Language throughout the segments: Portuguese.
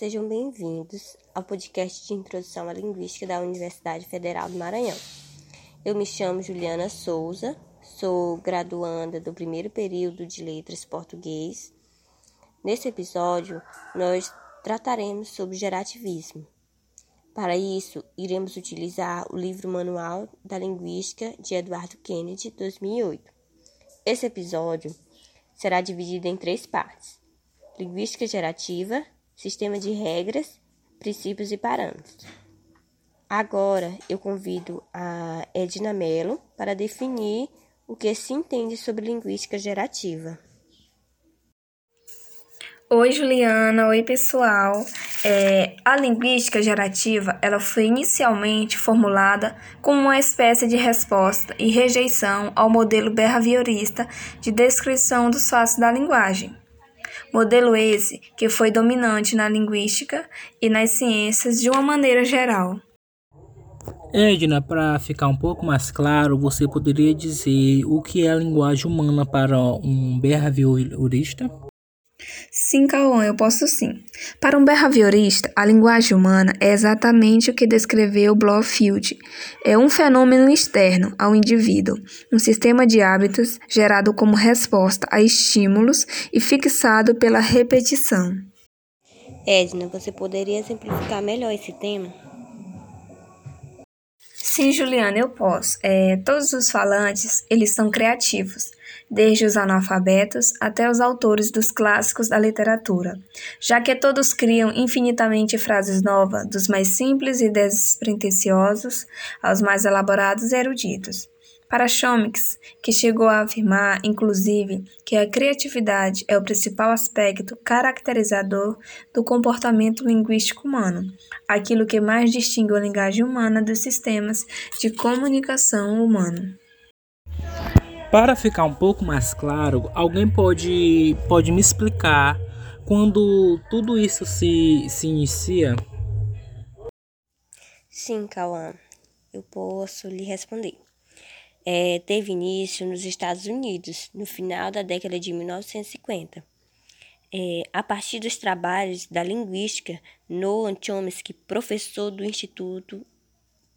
sejam bem-vindos ao podcast de introdução à linguística da Universidade Federal do Maranhão. Eu me chamo Juliana Souza, sou graduanda do primeiro período de Letras Português. Nesse episódio, nós trataremos sobre gerativismo. Para isso, iremos utilizar o livro Manual da Linguística de Eduardo Kennedy, 2008. Esse episódio será dividido em três partes: linguística gerativa, sistema de regras, princípios e parâmetros. Agora eu convido a Edna Mello para definir o que se entende sobre linguística gerativa. Oi, Juliana. Oi, pessoal. É, a linguística gerativa ela foi inicialmente formulada como uma espécie de resposta e rejeição ao modelo behaviorista de descrição dos fatos da linguagem. Modelo esse que foi dominante na linguística e nas ciências de uma maneira geral. Edna, para ficar um pouco mais claro, você poderia dizer o que é a linguagem humana para um behaviorista? Sim, Cauã, eu posso sim. Para um behaviorista, a linguagem humana é exatamente o que descreveu Blofield. É um fenômeno externo ao indivíduo, um sistema de hábitos gerado como resposta a estímulos e fixado pela repetição. Edna, você poderia simplificar melhor esse tema? Sim, Juliana, eu posso. É, todos os falantes, eles são criativos desde os analfabetos até os autores dos clássicos da literatura, já que todos criam infinitamente frases novas, dos mais simples e despretensiosos aos mais elaborados e eruditos. Para Chomix, que chegou a afirmar, inclusive, que a criatividade é o principal aspecto caracterizador do comportamento linguístico humano, aquilo que mais distingue a linguagem humana dos sistemas de comunicação humano. Para ficar um pouco mais claro, alguém pode, pode me explicar quando tudo isso se, se inicia? Sim, Cauã, eu posso lhe responder. É, teve início nos Estados Unidos, no final da década de 1950. É, a partir dos trabalhos da linguística, Noam Chomsky, professor do Instituto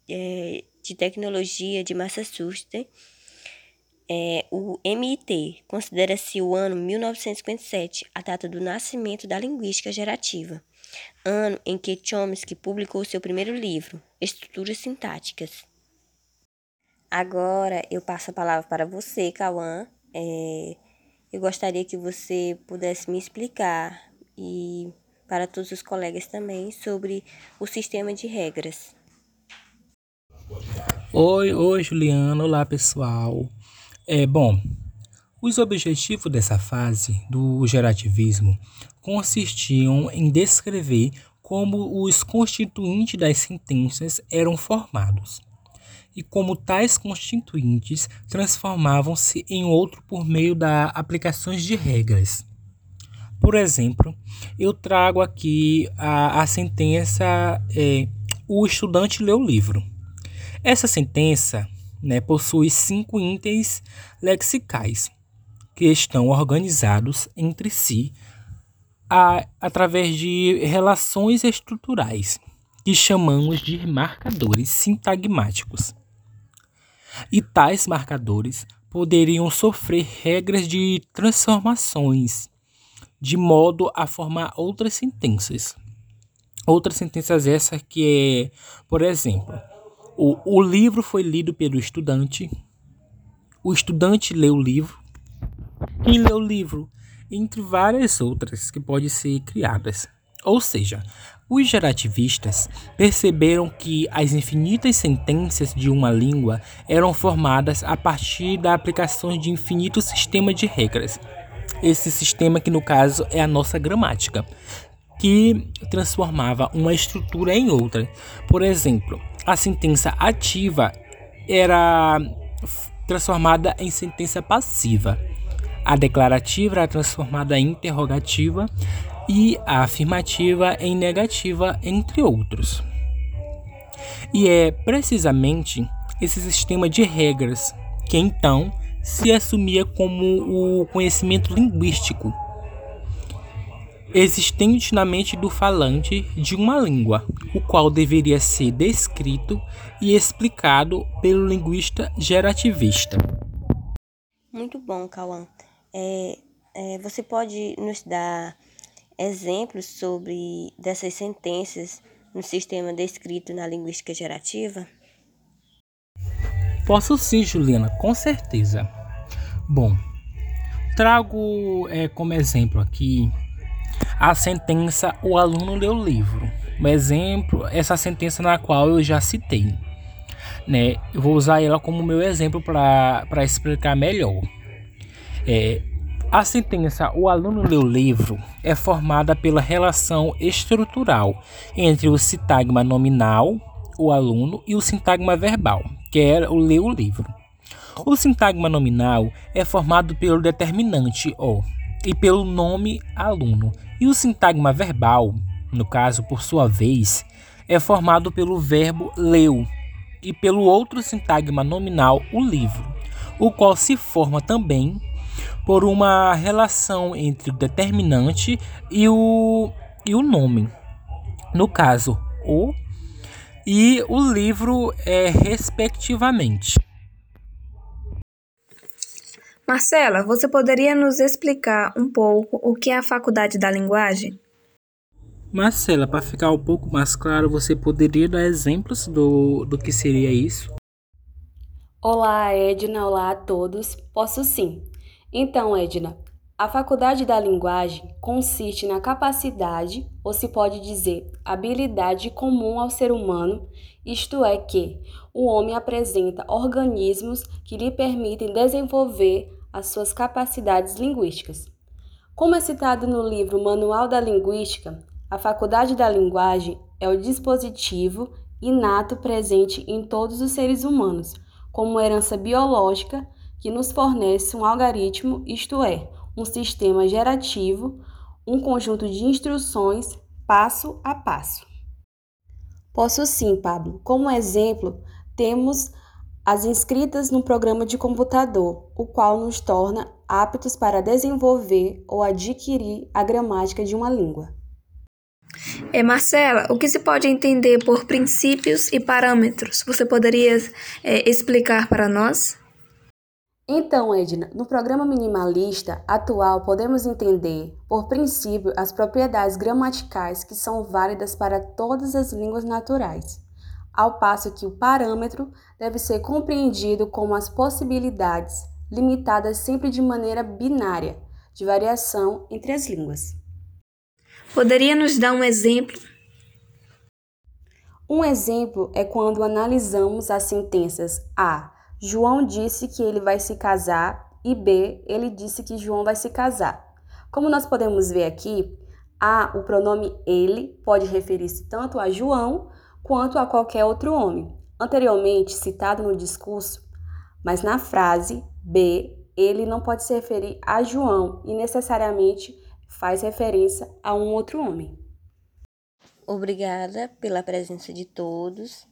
é, de Tecnologia de Massachusetts, é, o MIT considera-se o ano 1957 a data do nascimento da linguística gerativa, ano em que Chomsky publicou seu primeiro livro, Estruturas Sintáticas. Agora eu passo a palavra para você, Cauã. É, eu gostaria que você pudesse me explicar e para todos os colegas também sobre o sistema de regras. Oi, oi, Juliana. Olá, pessoal. É bom. Os objetivos dessa fase do gerativismo consistiam em descrever como os constituintes das sentenças eram formados e como tais constituintes transformavam-se em outro por meio da aplicações de regras. Por exemplo, eu trago aqui a, a sentença é, o estudante lê o livro. Essa sentença né, possui cinco itens lexicais que estão organizados entre si a, através de relações estruturais que chamamos de marcadores sintagmáticos. E tais marcadores poderiam sofrer regras de transformações de modo a formar outras sentenças. Outras sentenças essas que é, por exemplo, o, o livro foi lido pelo estudante. O estudante leu o livro. Quem leu o livro? Entre várias outras que podem ser criadas. Ou seja, os gerativistas perceberam que as infinitas sentenças de uma língua eram formadas a partir da aplicação de infinito sistema de regras. Esse sistema que no caso é a nossa gramática, que transformava uma estrutura em outra. Por exemplo, a sentença ativa era transformada em sentença passiva. A declarativa era transformada em interrogativa e a afirmativa em negativa, entre outros. E é precisamente esse sistema de regras que então se assumia como o conhecimento linguístico. existente na mente do falante de uma língua, o qual deveria ser descrito e explicado pelo linguista gerativista. Muito bom, Cauã. É, é, você pode nos dar exemplos sobre dessas sentenças no sistema descrito na linguística gerativa? Posso sim, Juliana, com certeza. Bom, trago é, como exemplo aqui a sentença O aluno leu o livro. Um exemplo, essa sentença na qual eu já citei. Né? Eu vou usar ela como meu exemplo para explicar melhor. É, a sentença O aluno leu livro é formada pela relação estrutural entre o sintagma nominal, o aluno, e o sintagma verbal, que é o ler o livro. O sintagma nominal é formado pelo determinante o e pelo nome aluno, e o sintagma verbal, no caso, por sua vez, é formado pelo verbo leu e pelo outro sintagma nominal, o livro, o qual se forma também por uma relação entre o determinante e o, e o nome. No caso, o e o livro é respectivamente. Marcela, você poderia nos explicar um pouco o que é a faculdade da linguagem? Marcela, para ficar um pouco mais claro, você poderia dar exemplos do, do que seria isso? Olá, Edna. Olá a todos. Posso sim. Então, Edna, a faculdade da linguagem consiste na capacidade, ou se pode dizer, habilidade comum ao ser humano, isto é, que o homem apresenta organismos que lhe permitem desenvolver as suas capacidades linguísticas. Como é citado no livro Manual da Linguística, a faculdade da linguagem é o dispositivo inato presente em todos os seres humanos, como herança biológica que nos fornece um algoritmo, isto é, um sistema gerativo, um conjunto de instruções passo a passo. Posso sim, Pablo. Como exemplo, temos as inscritas no programa de computador, o qual nos torna aptos para desenvolver ou adquirir a gramática de uma língua. É, Marcela, o que se pode entender por princípios e parâmetros? Você poderia é, explicar para nós? Então, Edna, no programa minimalista atual podemos entender, por princípio, as propriedades gramaticais que são válidas para todas as línguas naturais, ao passo que o parâmetro deve ser compreendido como as possibilidades, limitadas sempre de maneira binária, de variação entre as línguas. Poderia nos dar um exemplo? Um exemplo é quando analisamos as sentenças A João disse que ele vai se casar e B, ele disse que João vai se casar. Como nós podemos ver aqui, A, o pronome ele, pode referir-se tanto a João quanto a qualquer outro homem, anteriormente citado no discurso, mas na frase B, ele não pode se referir a João e necessariamente faz referência a um outro homem. Obrigada pela presença de todos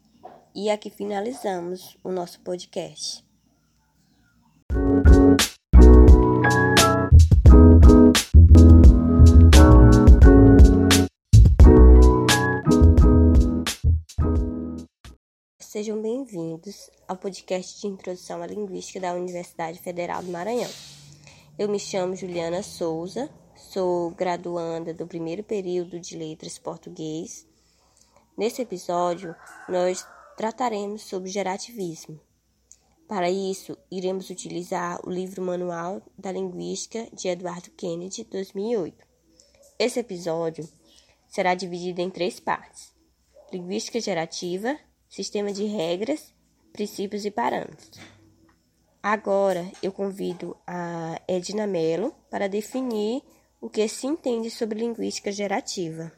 e aqui finalizamos o nosso podcast. Sejam bem-vindos ao podcast de introdução à linguística da Universidade Federal do Maranhão. Eu me chamo Juliana Souza, sou graduanda do primeiro período de Letras Português. Nesse episódio, nós trataremos sobre gerativismo. Para isso, iremos utilizar o livro Manual da Linguística de Eduardo Kennedy, 2008. Esse episódio será dividido em três partes: linguística gerativa, sistema de regras, princípios e parâmetros. Agora eu convido a Edna Mello para definir o que se entende sobre linguística gerativa.